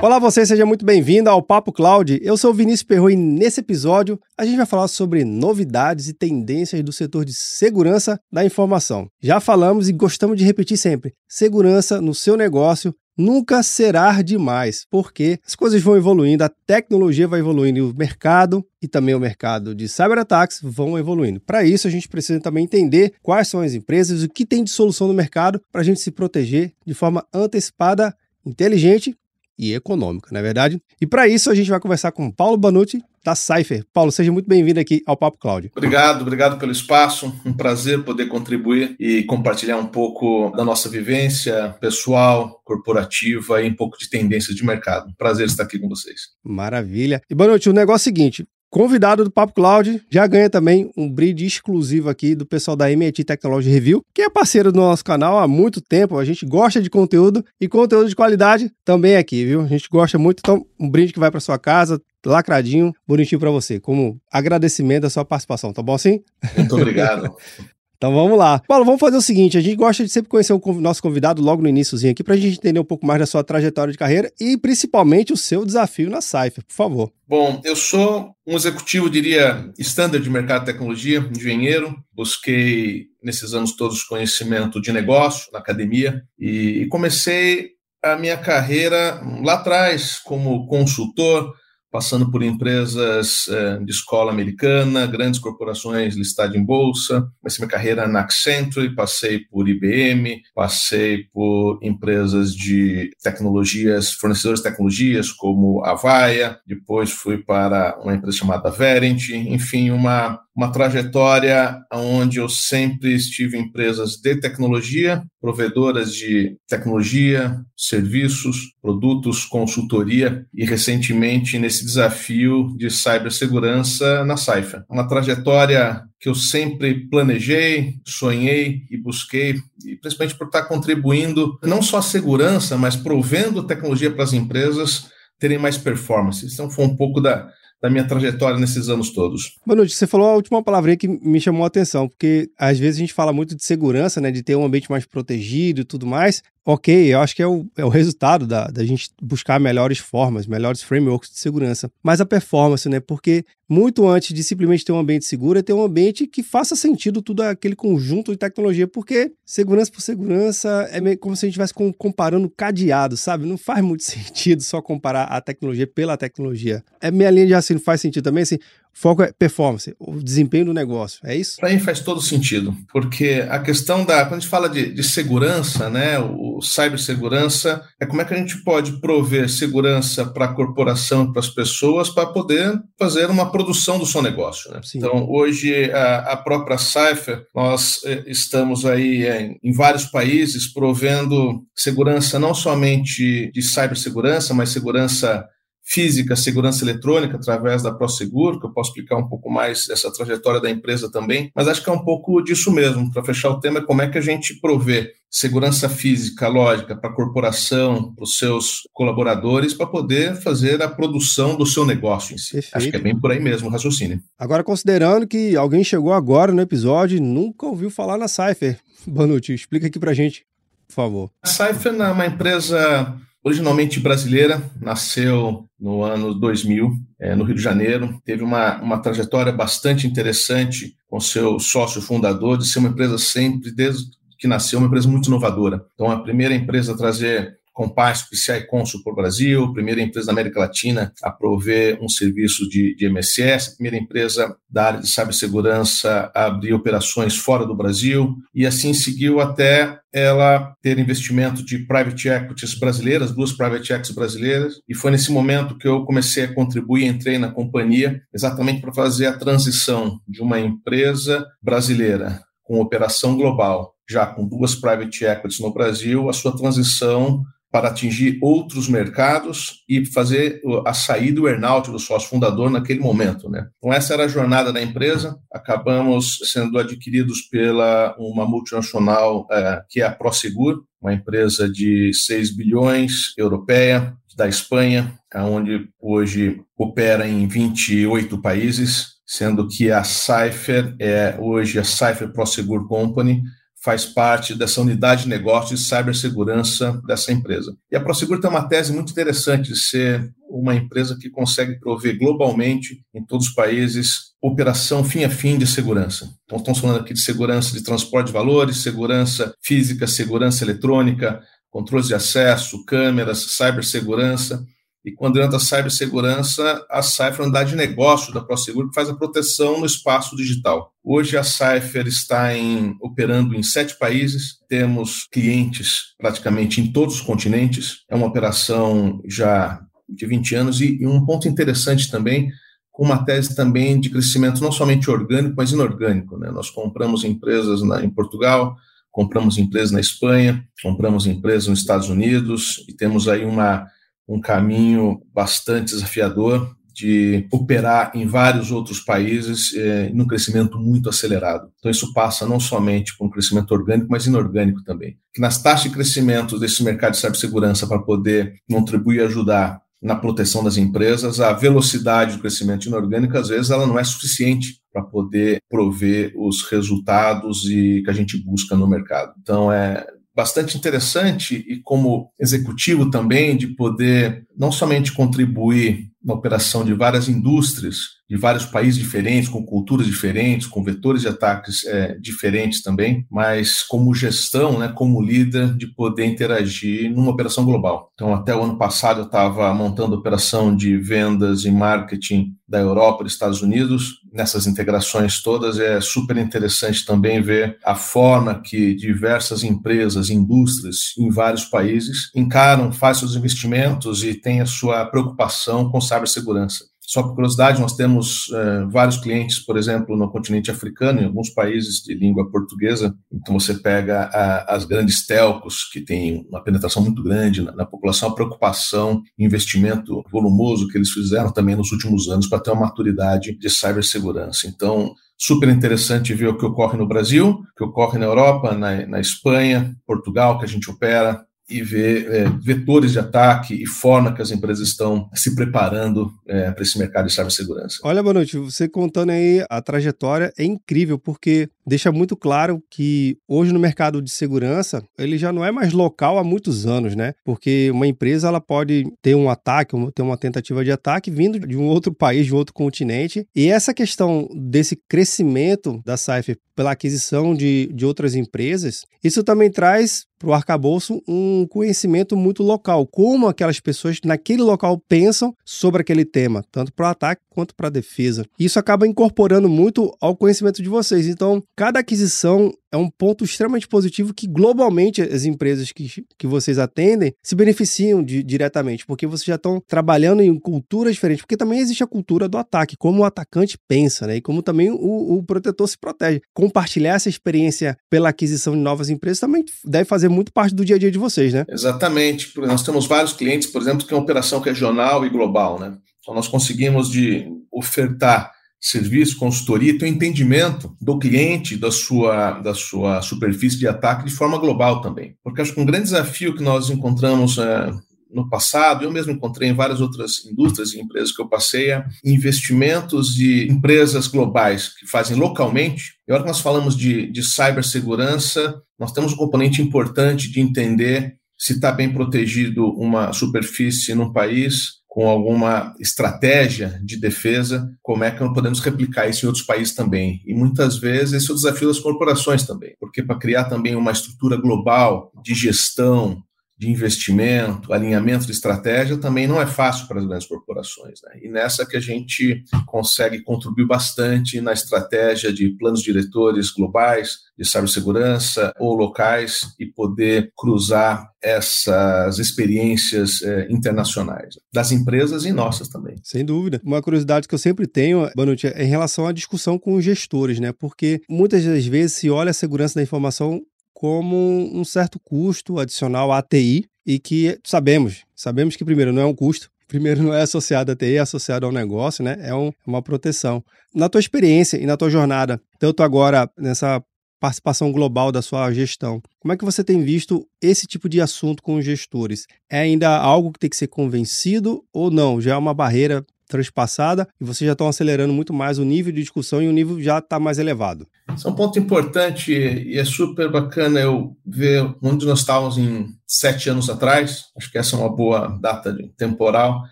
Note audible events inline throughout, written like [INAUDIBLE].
Olá você, seja muito bem-vindo ao Papo Cloud. Eu sou o Vinícius Perro e nesse episódio a gente vai falar sobre novidades e tendências do setor de segurança da informação. Já falamos e gostamos de repetir sempre: segurança no seu negócio nunca será demais, porque as coisas vão evoluindo, a tecnologia vai evoluindo e o mercado e também o mercado de cyberataques vão evoluindo. Para isso, a gente precisa também entender quais são as empresas, o que tem de solução no mercado para a gente se proteger de forma antecipada, inteligente e econômica, não é verdade? E para isso a gente vai conversar com Paulo Banucci, da Cypher. Paulo, seja muito bem-vindo aqui ao Papo Cláudio. Obrigado, obrigado pelo espaço. Um prazer poder contribuir e compartilhar um pouco da nossa vivência pessoal, corporativa e um pouco de tendências de mercado. Prazer estar aqui com vocês. Maravilha. E Banucci, o negócio é o seguinte: Convidado do Papo Cloud já ganha também um brinde exclusivo aqui do pessoal da MIT Technology Review, que é parceiro do nosso canal há muito tempo. A gente gosta de conteúdo e conteúdo de qualidade também aqui, viu? A gente gosta muito. Então, um brinde que vai para sua casa, lacradinho, bonitinho para você, como agradecimento da sua participação, tá bom assim? Muito obrigado. [LAUGHS] Então vamos lá. Paulo, vamos fazer o seguinte: a gente gosta de sempre conhecer o nosso convidado logo no iníciozinho aqui, para a gente entender um pouco mais da sua trajetória de carreira e principalmente o seu desafio na Cypher, por favor. Bom, eu sou um executivo, diria, standard de mercado de tecnologia, engenheiro. Busquei nesses anos todos conhecimento de negócio na academia e comecei a minha carreira lá atrás como consultor passando por empresas eh, de escola americana, grandes corporações listadas em bolsa. Comecei minha carreira na Accenture, passei por IBM, passei por empresas de tecnologias, fornecedores de tecnologias como Avaya, depois fui para uma empresa chamada Verint, enfim, uma uma trajetória onde eu sempre estive em empresas de tecnologia, provedoras de tecnologia, serviços, produtos, consultoria. E recentemente nesse desafio de cibersegurança na Saifa. Uma trajetória que eu sempre planejei, sonhei e busquei, e principalmente por estar contribuindo não só a segurança, mas provendo tecnologia para as empresas terem mais performance. Então foi um pouco da da minha trajetória nesses anos todos. Noite. Você falou a última palavrinha que me chamou a atenção, porque às vezes a gente fala muito de segurança, né, de ter um ambiente mais protegido e tudo mais, ok, eu acho que é o, é o resultado da, da gente buscar melhores formas, melhores frameworks de segurança. Mas a performance, né? Porque muito antes de simplesmente ter um ambiente seguro, é ter um ambiente que faça sentido tudo aquele conjunto de tecnologia, porque segurança por segurança é meio como se a gente estivesse comparando cadeado, sabe? Não faz muito [LAUGHS] sentido só comparar a tecnologia pela tecnologia. É minha linha de faz sentido também, assim, foco é performance, o desempenho do negócio, é isso? Para mim faz todo sentido, porque a questão da, quando a gente fala de, de segurança, né, o cibersegurança, é como é que a gente pode prover segurança para a corporação para as pessoas para poder fazer uma produção do seu negócio. Né? Então, hoje, a, a própria Cypher, nós eh, estamos aí em, em vários países provendo segurança não somente de cibersegurança, mas segurança física, segurança eletrônica, através da ProSeguro, que eu posso explicar um pouco mais dessa trajetória da empresa também, mas acho que é um pouco disso mesmo. Para fechar o tema, é como é que a gente provê segurança física, lógica, para a corporação, para os seus colaboradores, para poder fazer a produção do seu negócio em si. Perfeito. Acho que é bem por aí mesmo o raciocínio. Agora, considerando que alguém chegou agora no episódio e nunca ouviu falar na Cypher, [LAUGHS] Banucci, explica aqui para gente, por favor. A Cypher é uma empresa originalmente brasileira, nasceu no ano 2000, é, no Rio de Janeiro. Teve uma, uma trajetória bastante interessante com seu sócio fundador, de ser uma empresa sempre, desde que nasceu, uma empresa muito inovadora. Então, a primeira empresa a trazer Compass PCI Consul por Brasil, primeira empresa da América Latina a prover um serviço de, de MSS, primeira empresa da área de cibersegurança a abrir operações fora do Brasil, e assim seguiu até ela ter investimento de private equities brasileiras, duas private equities brasileiras, e foi nesse momento que eu comecei a contribuir, entrei na companhia exatamente para fazer a transição de uma empresa brasileira com operação global, já com duas private equities no Brasil, a sua transição para atingir outros mercados e fazer a saída do earnout do sócio fundador naquele momento. Né? Então, essa era a jornada da empresa. Acabamos sendo adquiridos pela uma multinacional é, que é a Prosegur, uma empresa de 6 bilhões, europeia, da Espanha, onde hoje opera em 28 países, sendo que a Cypher é hoje a Cypher Prosegur Company, faz parte dessa unidade de negócios de cibersegurança dessa empresa. E a Prosegur tem uma tese muito interessante de ser uma empresa que consegue prover globalmente, em todos os países, operação fim a fim de segurança. Então, estamos falando aqui de segurança de transporte de valores, segurança física, segurança eletrônica, controles de acesso, câmeras, cibersegurança. E quando entra a cibersegurança, a Cypher é uma unidade de negócio da ProSeguro que faz a proteção no espaço digital. Hoje a Cypher está em, operando em sete países, temos clientes praticamente em todos os continentes, é uma operação já de 20 anos e, e um ponto interessante também, com uma tese também de crescimento não somente orgânico, mas inorgânico. Né? Nós compramos empresas na, em Portugal, compramos empresas na Espanha, compramos empresas nos Estados Unidos e temos aí uma um caminho bastante desafiador de operar em vários outros países é, num crescimento muito acelerado. Então, isso passa não somente por um crescimento orgânico, mas inorgânico também. Que nas taxas de crescimento desse mercado de cibersegurança para poder contribuir e ajudar na proteção das empresas, a velocidade do crescimento inorgânico, às vezes, ela não é suficiente para poder prover os resultados e que a gente busca no mercado. Então, é, bastante interessante e como executivo também de poder não somente contribuir na operação de várias indústrias, de vários países diferentes, com culturas diferentes, com vetores de ataques é, diferentes também, mas como gestão, né, como líder, de poder interagir numa operação global. Então, até o ano passado, eu estava montando operação de vendas e marketing da Europa e dos Estados Unidos. Nessas integrações todas, é super interessante também ver a forma que diversas empresas, indústrias em vários países encaram, fazem seus investimentos e têm a sua preocupação com cibersegurança. Só por curiosidade, nós temos é, vários clientes, por exemplo, no continente africano, em alguns países de língua portuguesa. Então, você pega a, as grandes telcos, que têm uma penetração muito grande na, na, população, a preocupação, investimento volumoso que eles fizeram também nos últimos anos para ter uma maturidade de cibersegurança. Então, super interessante ver o que ocorre no Brasil, o que ocorre na Europa, na, na Espanha, Portugal, que a gente opera, e ver é, vetores de ataque e forma que as empresas estão se preparando é, para esse mercado de cibersegurança. Olha, boa noite. Você contando aí a trajetória é incrível, porque deixa muito claro que hoje no mercado de segurança ele já não é mais local há muitos anos, né? Porque uma empresa ela pode ter um ataque, ter uma tentativa de ataque vindo de um outro país, de um outro continente. E essa questão desse crescimento da Cypher pela aquisição de, de outras empresas, isso também traz para o arcabouço um conhecimento muito local, como aquelas pessoas naquele local pensam sobre aquele tema, tanto para o ataque quanto para a defesa. Isso acaba incorporando muito ao conhecimento de vocês. Então, cada aquisição é um ponto extremamente positivo que globalmente as empresas que, que vocês atendem se beneficiam de, diretamente, porque vocês já estão trabalhando em culturas diferentes, porque também existe a cultura do ataque, como o atacante pensa, né? E como também o, o protetor se protege. Compartilhar essa experiência pela aquisição de novas empresas também deve fazer muito parte do dia a dia de vocês, né? Exatamente. Nós temos vários clientes, por exemplo, que é uma operação regional e global, né? Então nós conseguimos de ofertar serviço, consultoria, ter um entendimento do cliente, da sua, da sua superfície de ataque de forma global também. Porque acho que um grande desafio que nós encontramos é, no passado, eu mesmo encontrei em várias outras indústrias e empresas que eu passei, é investimentos de empresas globais que fazem localmente. E hora que nós falamos de, de cibersegurança, nós temos um componente importante de entender se está bem protegido uma superfície num país, com alguma estratégia de defesa, como é que nós podemos replicar isso em outros países também. E muitas vezes esse é o desafio das corporações também, porque para criar também uma estrutura global de gestão, de investimento, alinhamento de estratégia, também não é fácil para as grandes corporações. Né? E nessa que a gente consegue contribuir bastante na estratégia de planos diretores globais, de cibersegurança ou locais e poder cruzar essas experiências é, internacionais das empresas e nossas também. Sem dúvida. Uma curiosidade que eu sempre tenho, Banucci, é em relação à discussão com os gestores, né? Porque muitas das vezes se olha a segurança da informação como um certo custo adicional à TI e que sabemos, sabemos que primeiro não é um custo, [LAUGHS] primeiro não é associado à TI, é associado ao negócio, né? É um, uma proteção. Na tua experiência e na tua jornada, tanto agora nessa participação global da sua gestão. Como é que você tem visto esse tipo de assunto com os gestores? É ainda algo que tem que ser convencido ou não? Já é uma barreira transpassada e vocês já estão acelerando muito mais o nível de discussão e o nível já está mais elevado. Isso é um ponto importante e é super bacana eu ver onde nós estávamos em sete anos atrás, acho que essa é uma boa data temporal,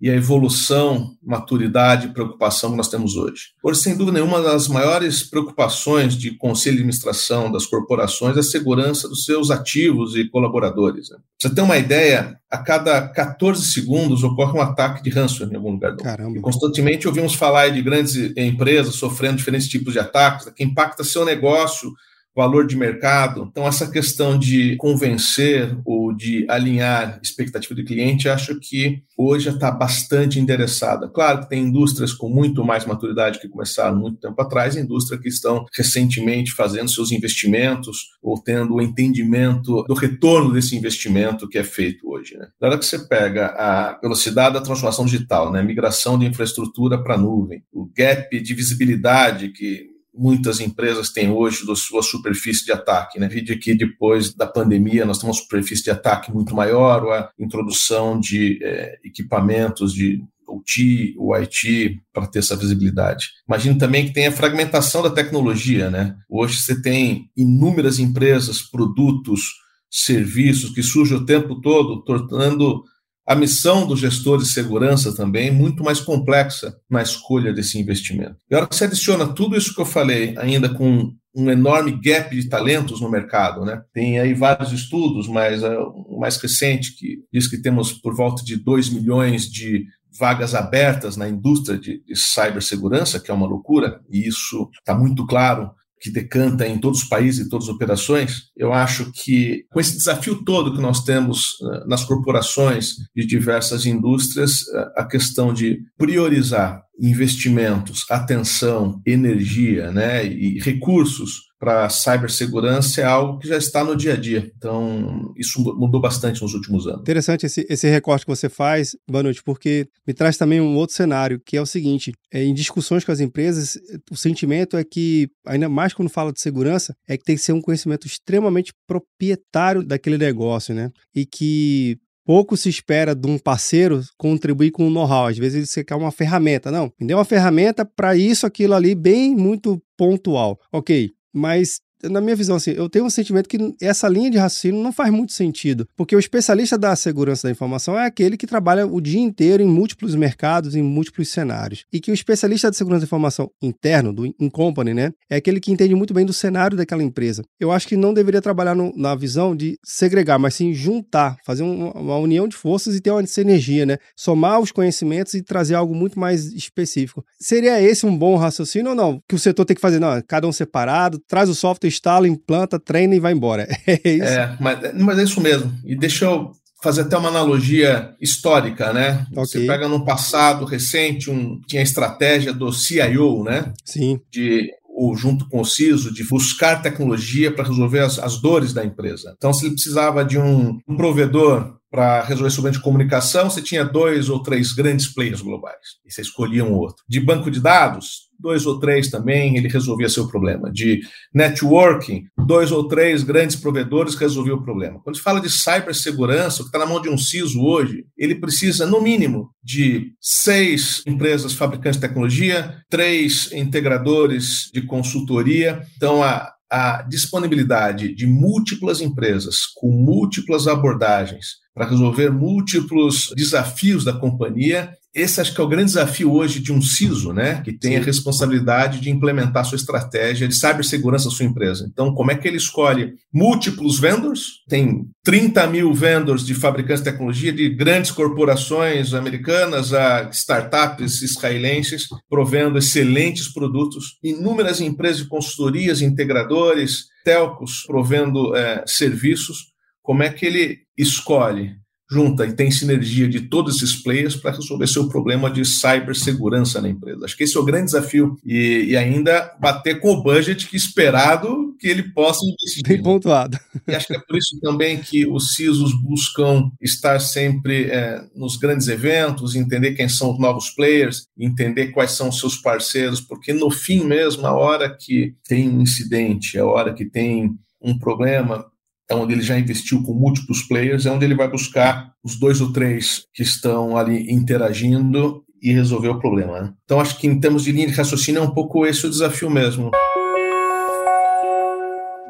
e a evolução, maturidade e preocupação que nós temos hoje. Hoje, sem dúvida nenhuma, das maiores preocupações de conselho de administração das corporações é a segurança dos seus ativos e colaboradores. Né? Pra você ter uma ideia, a cada 14 segundos ocorre um ataque de ransomware em algum lugar do mundo. E constantemente ouvimos falar de grandes empresas sofrendo diferentes tipos de ataques, que impacta seu negócio, valor de mercado. Então, essa questão de convencer ou de alinhar expectativa do cliente, acho que hoje já está bastante endereçada. Claro que tem indústrias com muito mais maturidade que começaram muito tempo atrás, indústrias que estão recentemente fazendo seus investimentos ou tendo o entendimento do retorno desse investimento que é feito hoje. Né? Na hora que você pega a velocidade da transformação digital, né? migração de infraestrutura para nuvem, o gap de visibilidade que muitas empresas têm hoje da sua superfície de ataque. Né? Vide que depois da pandemia nós temos uma superfície de ataque muito maior, a introdução de é, equipamentos de OT, o IT, para ter essa visibilidade. Imagine também que tem a fragmentação da tecnologia. Né? Hoje você tem inúmeras empresas, produtos, serviços que surgem o tempo todo, tornando a missão do gestor de segurança também é muito mais complexa na escolha desse investimento. E a hora que você adiciona tudo isso que eu falei, ainda com um enorme gap de talentos no mercado, né? Tem aí vários estudos, mas uh, o mais recente que diz que temos por volta de 2 milhões de vagas abertas na indústria de, de cibersegurança, que é uma loucura, e isso está muito claro que decanta em todos os países e todas as operações, eu acho que com esse desafio todo que nós temos uh, nas corporações de diversas indústrias, uh, a questão de priorizar investimentos, atenção, energia né, e recursos para cibersegurança é algo que já está no dia a dia. Então, isso mudou bastante nos últimos anos. Interessante esse, esse recorte que você faz, Banut, porque me traz também um outro cenário, que é o seguinte: é, em discussões com as empresas, o sentimento é que, ainda mais quando fala de segurança, é que tem que ser um conhecimento extremamente proprietário daquele negócio, né? E que pouco se espera de um parceiro contribuir com o know-how. Às vezes você quer uma ferramenta. Não, me dê uma ferramenta para isso, aquilo ali, bem muito pontual. Ok, mas na minha visão, assim, eu tenho um sentimento que essa linha de raciocínio não faz muito sentido, porque o especialista da segurança da informação é aquele que trabalha o dia inteiro em múltiplos mercados, em múltiplos cenários, e que o especialista de segurança da informação interno, do in company, né, é aquele que entende muito bem do cenário daquela empresa. Eu acho que não deveria trabalhar no, na visão de segregar, mas sim juntar, fazer um, uma união de forças e ter uma sinergia, né, somar os conhecimentos e trazer algo muito mais específico. Seria esse um bom raciocínio ou não? Que o setor tem que fazer, não, cada um separado, traz o software instala, implanta, treina e vai embora. [LAUGHS] É isso? É, mas, mas é isso mesmo. E deixa eu fazer até uma analogia histórica, né? Okay. Você pega no passado recente, um, tinha a estratégia do CIO, né? Sim. De ou junto com o CISO, de buscar tecnologia para resolver as, as, dores da empresa. Então, se ele precisava de um, um provedor para resolver esse problema de comunicação, você tinha dois ou três grandes players globais, e você escolhia um outro. De banco de dados, dois ou três também, ele resolvia seu problema. De networking, dois ou três grandes provedores resolviam o problema. Quando se fala de cibersegurança, o que está na mão de um CISO hoje, ele precisa, no mínimo, de seis empresas fabricantes de tecnologia, três integradores de consultoria. Então, a, a disponibilidade de múltiplas empresas com múltiplas abordagens para resolver múltiplos desafios da companhia esse acho que é o grande desafio hoje de um CISO, né, que tem a responsabilidade de implementar sua estratégia de cibersegurança da sua empresa. Então, como é que ele escolhe múltiplos vendors? Tem 30 mil vendors de fabricantes de tecnologia, de grandes corporações americanas a startups israelenses, provendo excelentes produtos, inúmeras empresas de consultorias, integradores, telcos, provendo é, serviços. Como é que ele escolhe junta e tem sinergia de todos esses players para resolver seu problema de cibersegurança na empresa. Acho que esse é o grande desafio e, e, ainda bater com o budget que esperado que ele possa investir. Bem pontuado. E acho que é por isso também que os CISOs buscam estar sempre é, nos grandes eventos, entender quem são os novos players, entender quais são os seus parceiros, porque no fim mesmo, a hora que tem um incidente, a hora que tem um problema, é onde ele já investiu com múltiplos players, é onde ele vai buscar os dois ou três que estão ali interagindo e resolver o problema. Né? Então, acho que em termos de linha de raciocínio é um pouco esse o desafio mesmo.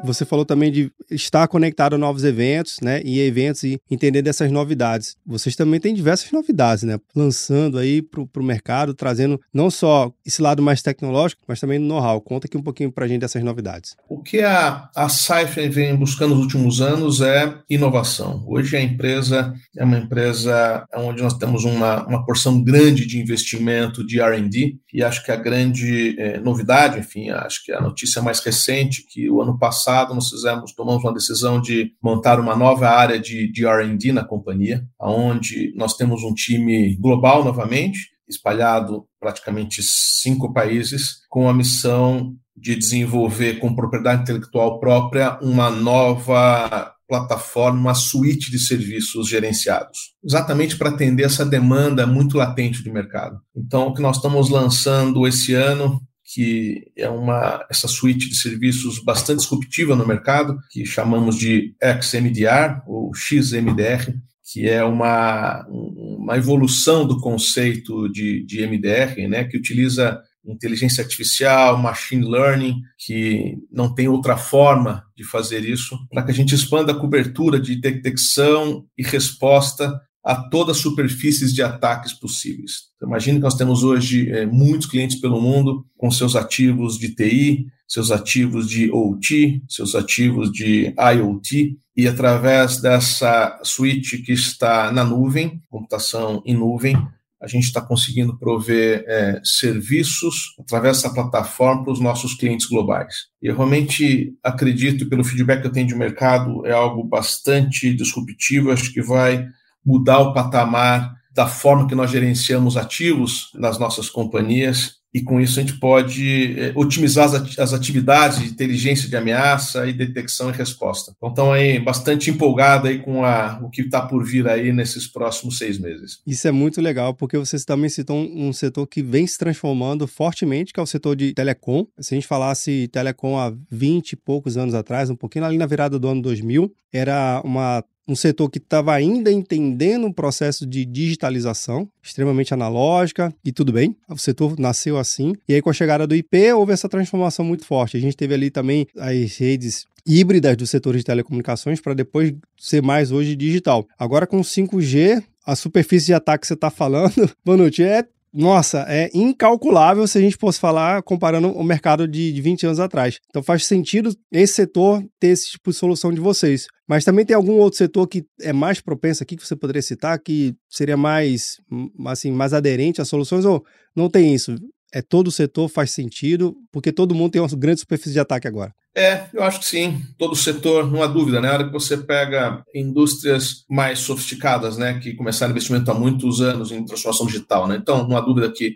Você falou também de estar conectado a novos eventos, né? E eventos e entender dessas novidades. Vocês também têm diversas novidades, né? Lançando aí para o mercado, trazendo não só esse lado mais tecnológico, mas também know-how. Conta aqui um pouquinho para a gente dessas novidades. O que a, a Cypher vem buscando nos últimos anos é inovação. Hoje a empresa é uma empresa onde nós temos uma, uma porção grande de investimento de R&D e acho que a grande eh, novidade, enfim, acho que a notícia mais recente que o ano passado passado, nós fizemos, tomamos uma decisão de montar uma nova área de, de R&D na companhia, onde nós temos um time global novamente, espalhado praticamente cinco países, com a missão de desenvolver com propriedade intelectual própria uma nova plataforma, uma suíte de serviços gerenciados, exatamente para atender essa demanda muito latente do mercado. Então, o que nós estamos lançando esse ano que é uma essa suíte de serviços bastante disruptiva no mercado, que chamamos de XMDR ou XMDR, que é uma, uma evolução do conceito de, de MDR, né, que utiliza inteligência artificial, machine learning, que não tem outra forma de fazer isso, para que a gente expanda a cobertura de detecção e resposta a todas as superfícies de ataques possíveis. Então, imagine que nós temos hoje é, muitos clientes pelo mundo com seus ativos de TI, seus ativos de OT, seus ativos de IoT, e através dessa suíte que está na nuvem, computação em nuvem, a gente está conseguindo prover é, serviços através dessa plataforma para os nossos clientes globais. E eu realmente acredito, pelo feedback que eu tenho de mercado, é algo bastante disruptivo, acho que vai mudar o patamar da forma que nós gerenciamos ativos nas nossas companhias e com isso a gente pode eh, otimizar as atividades de inteligência de ameaça e detecção e resposta. Então estão aí bastante empolgados aí com a, o que está por vir aí nesses próximos seis meses. Isso é muito legal, porque vocês também citam um setor que vem se transformando fortemente, que é o setor de telecom. Se a gente falasse telecom há 20 e poucos anos atrás, um pouquinho ali na virada do ano 2000, era uma um setor que estava ainda entendendo o processo de digitalização, extremamente analógica, e tudo bem, o setor nasceu assim. E aí, com a chegada do IP, houve essa transformação muito forte. A gente teve ali também as redes híbridas do setor de telecomunicações para depois ser mais hoje digital. Agora, com 5G, a superfície de ataque que você está falando, [LAUGHS] Bonucci, é nossa, é incalculável se a gente fosse falar comparando o mercado de, de 20 anos atrás. Então faz sentido esse setor ter esse tipo de solução de vocês. Mas também tem algum outro setor que é mais propenso aqui que você poderia citar, que seria mais, assim, mais aderente às soluções, ou não tem isso? É todo o setor faz sentido, porque todo mundo tem uma grande superfície de ataque agora. É, eu acho que sim. Todo o setor, não há dúvida, né? Na hora que você pega indústrias mais sofisticadas, né, que começaram investimento há muitos anos em transformação digital, né? Então, não há dúvida que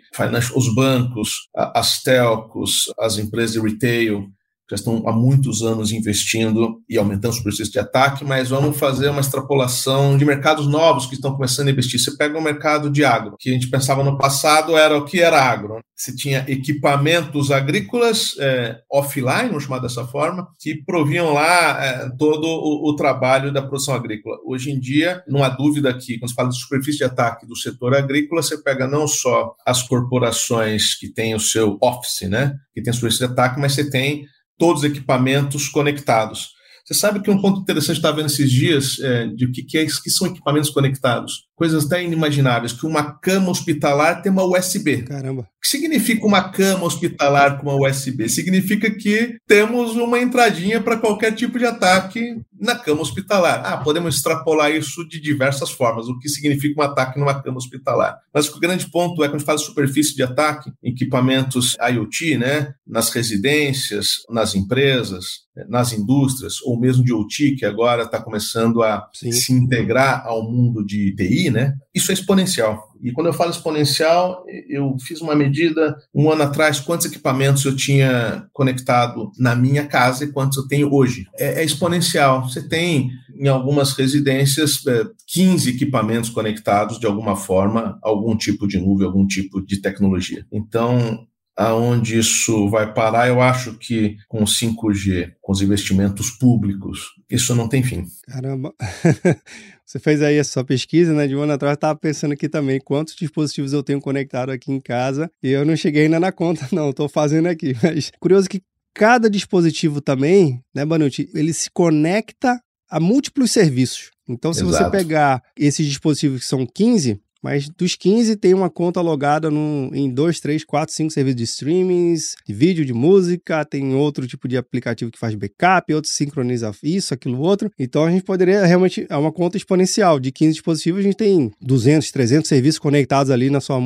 os bancos, as telcos, as empresas de retail, já estão há muitos anos investindo e aumentando os preços de ataque, mas vamos fazer uma extrapolação de mercados novos que estão começando a investir. Você pega o mercado de agro, que a gente pensava no passado era o que era agro. Você tinha equipamentos agrícolas é, offline, vamos chamar dessa forma, que proviam lá é, todo o, o, trabalho da produção agrícola. Hoje em dia, não há dúvida que, quando se fala de superfície de ataque do setor agrícola, você pega não só as corporações que têm o seu office, né, que tem superfície de ataque, mas você tem todos os equipamentos conectados. Você sabe que um ponto interessante estava vendo esses dias é, de o que, que, é, que são equipamentos conectados. Coisas até inimagináveis, que uma cama hospitalar tem uma USB. Caramba. O que significa uma cama hospitalar com uma USB? Significa que temos uma entradinha para qualquer tipo de ataque na cama hospitalar. Ah, podemos extrapolar isso de diversas formas, o que significa um ataque numa cama hospitalar. Mas o grande ponto é quando a gente fala de superfície de ataque, equipamentos IoT, né, nas residências, nas empresas, nas indústrias, ou mesmo de OT, que agora está começando a Sim. se integrar ao mundo de TI, né? Isso é exponencial. E quando eu falo exponencial, eu fiz uma medida um ano atrás, quantos equipamentos eu tinha conectado na minha casa e quantos eu tenho hoje. É, é exponencial. Você tem, em algumas residências, 15 é, equipamentos conectados de alguma forma, algum tipo de nuvem, algum tipo de tecnologia. Então, aonde isso vai parar, eu acho que com 5G, com os investimentos públicos, isso não tem fim. Caramba. [LAUGHS] Você fez aí a sua pesquisa, né? De um ano atrás, estava pensando aqui também quantos dispositivos eu tenho conectado aqui em casa e eu não cheguei ainda na conta, [LAUGHS] não. Estou fazendo aqui. [LAUGHS] Mas curioso que cada dispositivo também, né, Banucci, ele se conecta a múltiplos serviços. Então, se Exato. você pegar esses dispositivos que são 15, mas dos 15 tem uma conta logada no, em 2, 3, 4, 5 serviços de streamings, de vídeo, de música, tem outro tipo de aplicativo que faz backup, outro sincroniza isso, aquilo, outro. Então a gente poderia realmente, é uma conta exponencial. De 15 dispositivos a gente tem 200, 300 serviços conectados ali na sua,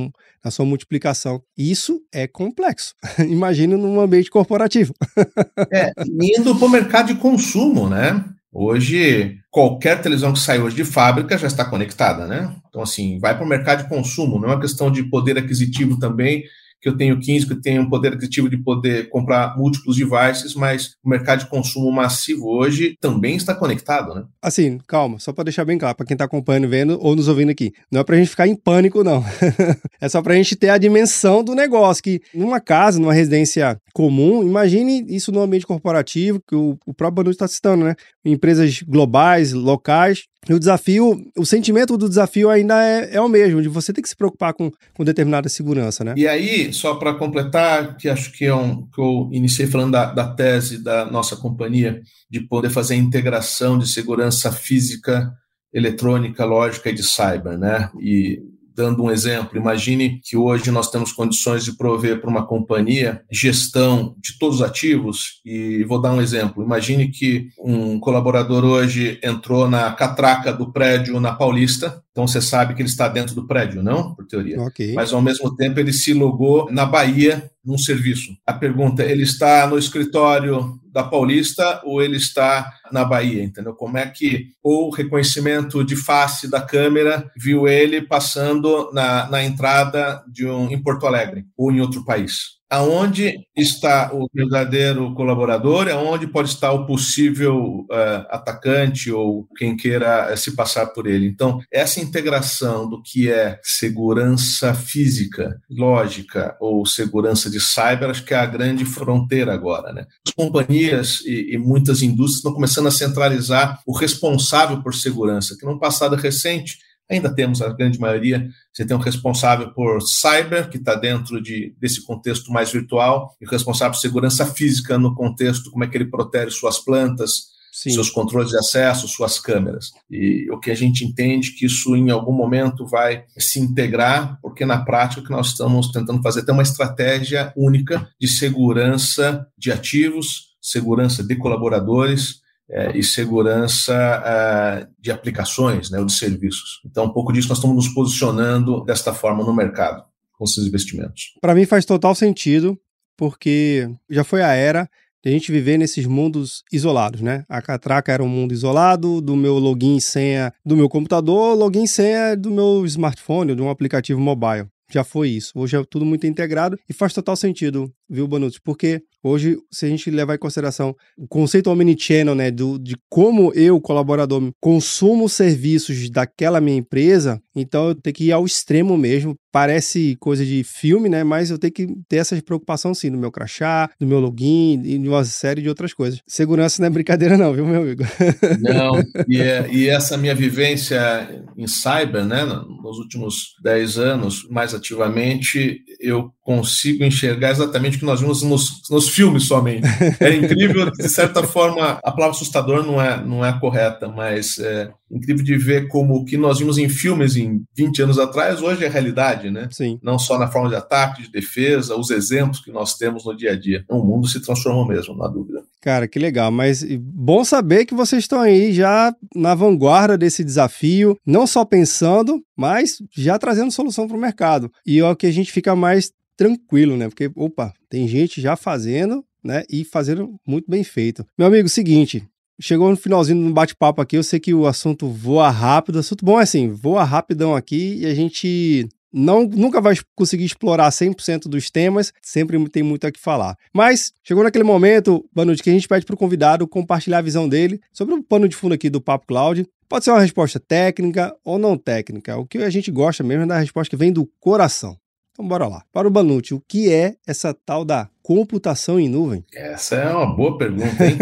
na sua multiplicação. Isso é complexo. [LAUGHS] Imagina num ambiente corporativo. [LAUGHS] é, indo para o mercado de consumo, né? Hoje, qualquer televisão que sai hoje de fábrica já está conectada, né? Então, assim, vai para o mercado de consumo, não é uma questão de poder aquisitivo também que eu tenho 15, que eu tenho um poder aquisitivo de poder comprar múltiplos devices, mas o mercado de consumo massivo hoje também está conectado, né? Assim, calma, só para deixar bem claro, para quem está acompanhando, vendo ou nos ouvindo aqui, não é para a gente ficar em pânico, não. [LAUGHS] é só para a gente ter a dimensão do negócio, que numa casa, numa residência comum, imagine isso no ambiente corporativo, que o, próprio Banu está citando, né? Empresas globais, locais, e o desafio, o sentimento do desafio ainda é, é o mesmo, de você ter que se preocupar com, com determinada segurança, né? E aí, só para completar, que acho que é um que eu iniciei falando da, da tese da nossa companhia, de poder fazer a integração de segurança física, eletrônica, lógica e de cyber, né? E Dando um exemplo, imagine que hoje nós temos condições de prover para uma companhia gestão de todos os ativos, e vou dar um exemplo. Imagine que um colaborador hoje entrou na catraca do prédio na Paulista, então você sabe que ele está dentro do prédio, não? Por teoria. Okay. Mas ao mesmo tempo ele se logou na Bahia num serviço. A pergunta, ele está no escritório da Paulista ou ele está na Bahia, entendeu? Como é que o reconhecimento de face da câmera viu ele passando na, na entrada de um em Porto Alegre ou em outro país? Aonde está o verdadeiro colaborador, aonde pode estar o possível uh, atacante ou quem queira uh, se passar por ele. Então, essa integração do que é segurança física, lógica ou segurança de cyber, acho que é a grande fronteira agora. Né? As companhias e, e muitas indústrias estão começando a centralizar o responsável por segurança, que num passado recente Ainda temos a grande maioria. Você tem um responsável por cyber, que está dentro de, desse contexto mais virtual, e o responsável por segurança física no contexto, como é que ele protege suas plantas, Sim. seus controles de acesso, suas câmeras. E o que a gente entende que isso em algum momento vai se integrar, porque na prática o que nós estamos tentando fazer é uma estratégia única de segurança de ativos, segurança de colaboradores, é, e segurança é, de aplicações, né, ou de serviços. Então, um pouco disso nós estamos nos posicionando desta forma no mercado, com esses investimentos. Para mim faz total sentido, porque já foi a era de a gente viver nesses mundos isolados, né? A Catraca era um mundo isolado, do meu login e senha do meu computador, login e senha do meu smartphone, de um aplicativo mobile já foi isso. Hoje é tudo muito integrado e faz total sentido, viu, Bonucci? Porque hoje, se a gente levar em consideração o conceito omnichannel, né, do, de como eu, colaborador, consumo serviços daquela minha empresa, então eu tenho que ir ao extremo mesmo. Parece coisa de filme, né? Mas eu tenho que ter essa preocupação sim no meu crachá, no meu login e de uma série de outras coisas. Segurança não é brincadeira, não, viu, meu amigo? Não, [LAUGHS] e, é, e essa minha vivência em cyber, né, nos últimos 10 anos, mais ativamente, eu consigo enxergar exatamente que nós vimos nos, nos filmes somente. É incrível, de certa forma, a palavra assustador não é, não é correta, mas é incrível de ver como o que nós vimos em filmes em 20 anos atrás, hoje é realidade, né? Sim. Não só na forma de ataque, de defesa, os exemplos que nós temos no dia a dia. O mundo se transformou mesmo, não há dúvida. Cara, que legal. Mas bom saber que vocês estão aí já na vanguarda desse desafio, não só pensando, mas já trazendo solução para o mercado. E é o que a gente fica mais tranquilo, né? Porque, opa, tem gente já fazendo, né? E fazendo muito bem feito. Meu amigo, seguinte, chegou no finalzinho do bate-papo aqui, eu sei que o assunto voa rápido. O assunto bom é assim, voa rapidão aqui e a gente não, nunca vai conseguir explorar 100% dos temas, sempre tem muito a que falar. Mas chegou naquele momento, Banucci, que a gente pede para o convidado compartilhar a visão dele sobre o pano de fundo aqui do Papo Cloud. Pode ser uma resposta técnica ou não técnica. O que a gente gosta mesmo é da resposta que vem do coração. Então bora lá. Para o Banucci, o que é essa tal da computação em nuvem? Essa é uma boa pergunta, hein?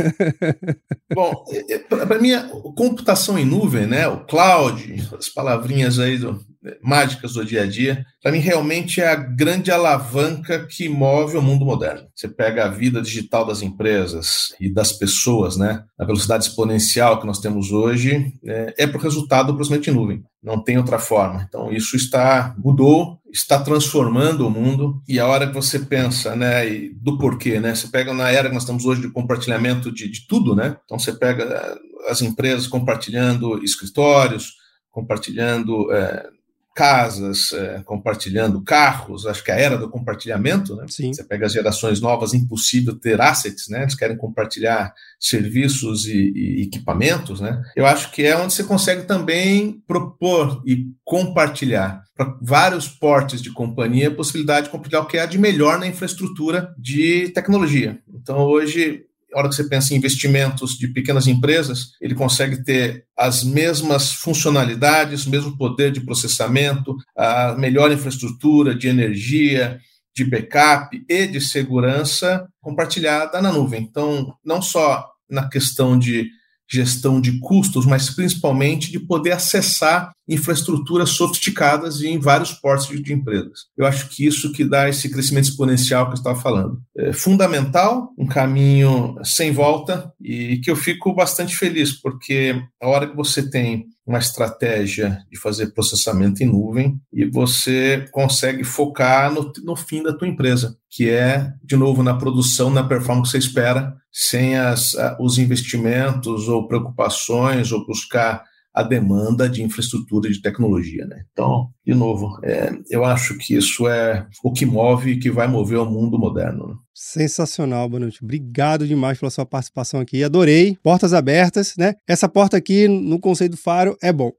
[LAUGHS] Bom, é, é, para mim, computação em nuvem, né, o cloud, as palavrinhas aí do, mágicas do dia a dia, para mim realmente é a grande alavanca que move o mundo moderno. Você pega a vida digital das empresas e das pessoas, né? A velocidade exponencial que nós temos hoje é, é por resultado do em nuvem. Não tem outra forma. Então isso está mudou, está transformando o mundo e a hora que você pensa, né, do porquê, né? Você pega na era que nós estamos hoje de compartilhamento de, de tudo, né? Então você pega eh, as empresas compartilhando escritórios, compartilhando é, casas, é, compartilhando carros, acho que é a era do compartilhamento, né? Sim. Você pega as gerações novas, impossível ter assets, né? Eles querem compartilhar serviços e, e, equipamentos, né? Eu acho que é onde você consegue também propor e compartilhar para vários portes de companhia a possibilidade de compartilhar o que há de melhor na infraestrutura de tecnologia. Então, hoje, hora que você pensa em investimentos de pequenas empresas, ele consegue ter as mesmas funcionalidades, o mesmo poder de processamento, a melhor infraestrutura de energia, de backup e de segurança compartilhada na nuvem. Então, não só na questão de gestão de custos, mas principalmente de poder acessar infraestruturas sofisticadas em vários portos de, empresas. Eu acho que isso que dá esse crescimento exponencial que eu estava falando. É fundamental, um caminho sem volta e que eu fico bastante feliz, porque a hora que você tem uma estratégia de fazer processamento em nuvem e você consegue focar no, no fim da tua empresa, que é, de novo, na produção, na performance que você espera, sem as, os investimentos ou preocupações ou buscar a demanda de infraestrutura de tecnologia. Né? Então, de novo, é, eu acho que isso é o que move e que vai mover o mundo moderno. Né? Sensacional, Bonucci. Obrigado demais pela sua participação aqui. Adorei. Portas abertas, né? Essa porta aqui no conceito do faro é bom.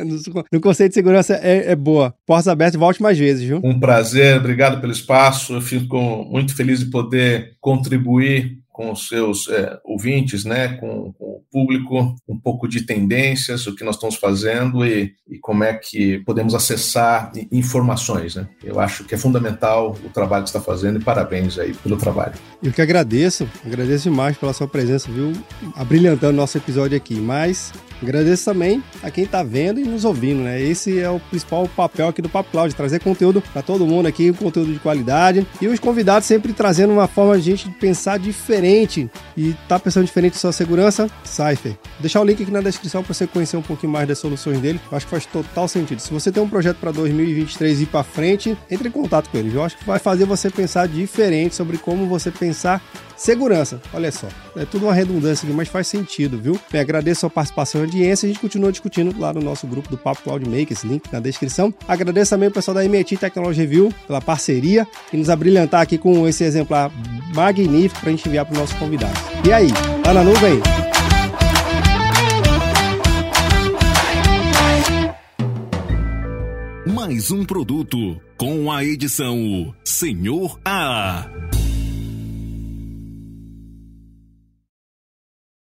[LAUGHS] no conceito de segurança é, é, boa. Portas abertas, volte mais vezes, viu? Um prazer, obrigado pelo espaço. Eu fico muito feliz de poder contribuir com os seus é, ouvintes, né, com, com, o público, um pouco de tendências, o que nós estamos fazendo e, e, como é que podemos acessar informações. Né? Eu acho que é fundamental o trabalho que está fazendo e parabéns aí pelo trabalho. Eu que agradeço, agradeço demais pela sua presença, viu, abrilhantando nosso episódio aqui, mas Agradeço também a quem está vendo e nos ouvindo, né? Esse é o principal papel aqui do Papo Cloud, trazer conteúdo para todo mundo aqui, conteúdo de qualidade. E os convidados sempre trazendo uma forma de gente pensar diferente. E tá pensando diferente sua segurança? Cypher. Vou deixar o link aqui na descrição para você conhecer um pouquinho mais das soluções dele. Eu acho que faz total sentido. Se você tem um projeto para 2023 ir para frente, entre em contato com eles. Eu acho que vai fazer você pensar diferente sobre como você pensar Segurança, olha só, é tudo uma redundância aqui, mas faz sentido, viu? Bem, agradeço a participação e audiência, a gente continua discutindo lá no nosso grupo do Papo Cloud Makers, link na descrição. Agradeço também o pessoal da MIT Technology Review pela parceria e nos abrilhantar aqui com esse exemplar magnífico para a gente enviar para os nossos convidados. E aí, tá na nuvem? Mais um produto com a edição Senhor A.